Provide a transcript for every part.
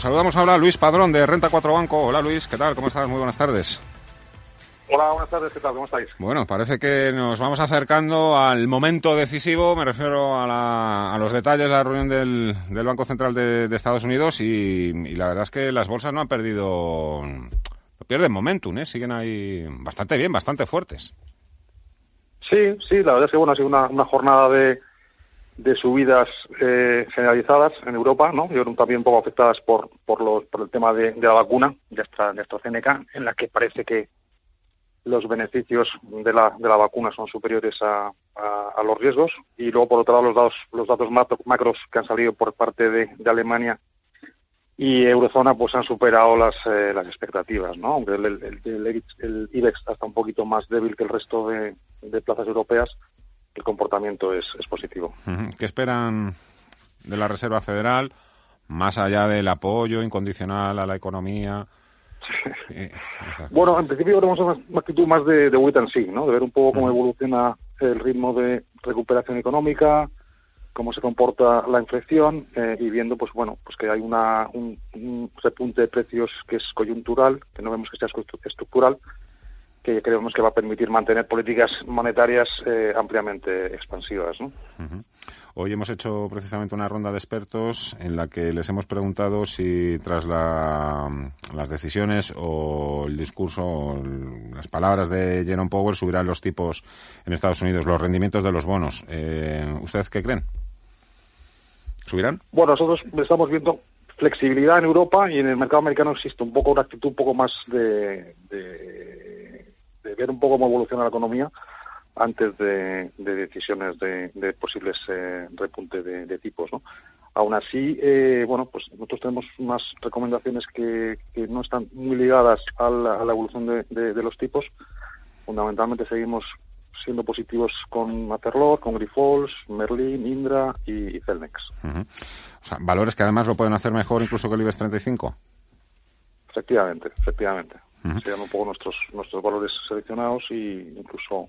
Saludamos ahora a Luis Padrón de Renta 4 Banco. Hola Luis, ¿qué tal? ¿Cómo estás? Muy buenas tardes. Hola, buenas tardes, ¿qué tal? ¿Cómo estáis? Bueno, parece que nos vamos acercando al momento decisivo, me refiero a, la, a los detalles de la reunión del, del Banco Central de, de Estados Unidos y, y, la verdad es que las bolsas no han perdido, no pierden momentum, ¿eh? siguen ahí bastante bien, bastante fuertes. Sí, sí, la verdad es que bueno, ha sido una, una jornada de, de subidas eh, generalizadas en Europa, ¿no? También un poco afectadas por por, los, por el tema de, la vacuna de, esta, de AstraZeneca, en la que parece que los beneficios de la, de la vacuna son superiores a, a, los riesgos. Y luego, por otro lado, los datos, los datos macros que han salido por parte de, Alemania y Eurozona pues han superado las, eh, las expectativas, ¿no? Aunque el, el, el, el, IBEX está un poquito más débil que el resto de, de plazas europeas, el comportamiento es, es positivo. ¿Qué esperan de la Reserva Federal, más allá del apoyo incondicional a la economía? Eh, bueno, en principio tenemos una, actitud más de, de wait and see, ¿no? De ver un poco cómo evoluciona el ritmo de recuperación económica, cómo se comporta la inflación eh, y viendo, pues bueno, pues que hay una, un, un repunte de precios que es coyuntural, que no vemos que sea estructural, que creemos que va a permitir mantener políticas monetarias eh, ampliamente expansivas. ¿no? Uh -huh. Hoy hemos hecho precisamente una ronda de expertos en la que les hemos preguntado si tras la, las decisiones o el discurso o las palabras de Jerome Powell subirán los tipos en Estados Unidos, los rendimientos de los bonos. Eh, ¿Ustedes qué creen? ¿Subirán? Bueno, nosotros estamos viendo flexibilidad en Europa y en el mercado americano existe un poco una actitud un poco más de, de, de ver un poco cómo evoluciona la economía antes de, de decisiones de, de posibles eh, repunte de, de, tipos, ¿no? Aún así, eh, bueno, pues nosotros tenemos unas recomendaciones que, que no están muy ligadas a la, a la evolución de, los tipos. Fundamentalmente seguimos siendo positivos con Aterlor, con Grifols, Merlin, Indra y, y Celnex. Uh -huh. O sea, valores que además lo pueden hacer mejor incluso que el IBEX 35. Efectivamente, efectivamente. Uh -huh. Serían un poco nuestros nuestros valores seleccionados y incluso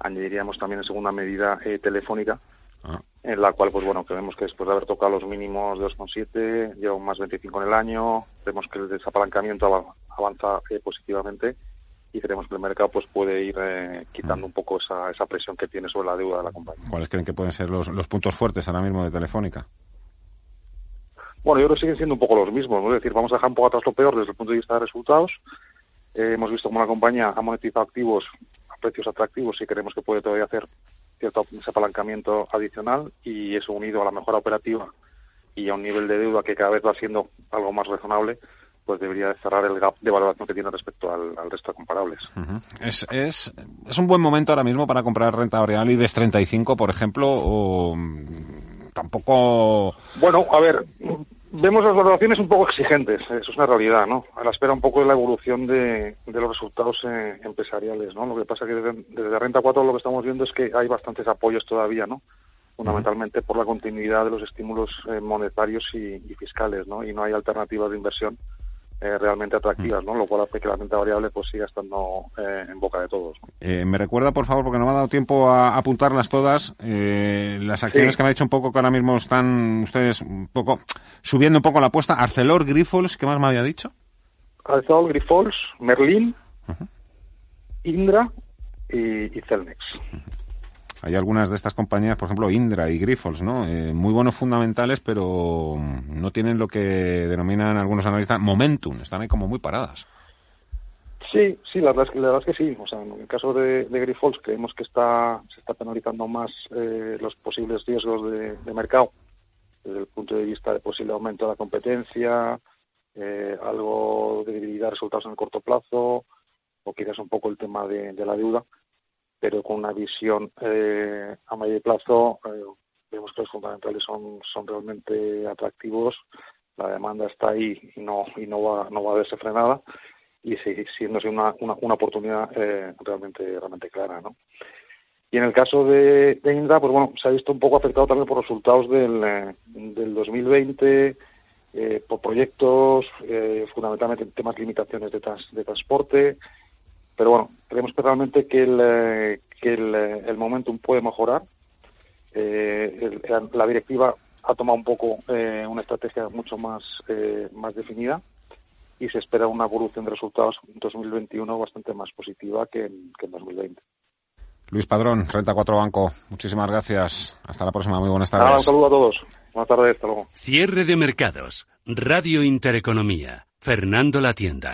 añadiríamos también en segunda medida eh, telefónica, ah. en la cual, pues bueno, creemos que después de haber tocado los mínimos de 2,7, lleva un más 25 en el año, vemos que el desapalancamiento avanza eh, positivamente y creemos que el mercado pues puede ir eh, quitando un poco esa, esa presión que tiene sobre la deuda de la compañía. ¿Cuáles creen que pueden ser los, los puntos fuertes ahora mismo de Telefónica? Bueno, yo creo que siguen siendo un poco los mismos, ¿no? es decir, vamos a dejar un poco atrás lo peor desde el punto de vista de resultados. Eh, hemos visto cómo la compañía ha monetizado activos precios atractivos y creemos que puede todavía hacer cierto apalancamiento adicional y eso unido a la mejora operativa y a un nivel de deuda que cada vez va siendo algo más razonable, pues debería cerrar el gap de valoración que tiene respecto al, al resto de comparables. Uh -huh. es, es, es un buen momento ahora mismo para comprar renta variable IBEX 35, por ejemplo, o tampoco... Bueno, a ver, vemos las valoraciones un poco exigentes, eso es una realidad, ¿no? A la espera un poco de la evolución de, los resultados eh, empresariales, ¿no? Lo que pasa que desde, desde, Renta 4 lo que estamos viendo es que hay bastantes apoyos todavía, ¿no? Fundamentalmente por la continuidad de los estímulos eh, monetarios y, y, fiscales, ¿no? Y no hay alternativas de inversión eh, realmente atractivas, ¿no? Lo cual hace que la renta variable pues siga estando eh, en boca de todos. ¿no? Eh, me recuerda, por favor, porque no me ha dado tiempo a apuntarlas todas, las acciones sí. que me ha dicho un poco que ahora mismo están ustedes un poco subiendo un poco la apuesta. Arcelor, Grifols, ¿qué más me había dicho? Arcelor, Grifols, Merlin, uh -huh. Indra y, y Celnex. Uh. Hay algunas de estas compañías, por ejemplo, Indra y Grifols, ¿no? Eh, muy buenos fundamentales, pero no tienen lo que denominan algunos analistas momentum. Están ahí como muy paradas. Sí, sí, la verdad es que, la verdad es que sí. O sea, en el caso de, de creemos que está, se está penalizando más eh, los posibles riesgos de, mercado desde el punto de vista de posible aumento de la competencia, eh, algo de debilidad de resultados en el corto plazo, o quizás un poco el tema de la deuda pero con una visión eh, a medio plazo eh, vemos que los fundamentales son, son realmente atractivos la demanda está ahí y no y no va no va a verse frenada y sigue siendo una, una, una oportunidad eh, realmente realmente clara, ¿no? Y en el caso de, de, pues bueno, se ha visto un poco afectado también por resultados del, eh, del 2020, eh, por proyectos, eh, fundamentalmente temas de limitaciones de, trans, de transporte. Pero bueno, creemos que realmente que el, eh, que el, eh, el momentum puede mejorar. Eh, el, la directiva ha tomado un poco eh, una estrategia mucho más, eh, más definida y se espera una evolución de resultados en 2021 bastante más positiva que en, que en 2020. Luis Padrón, Renta 4 Banco, muchísimas gracias. Hasta la próxima, muy buenas tardes. Un saludo a todos. Buenas tardes, hasta luego. Cierre de mercados. Radio Intereconomía. Fernando La Tienda.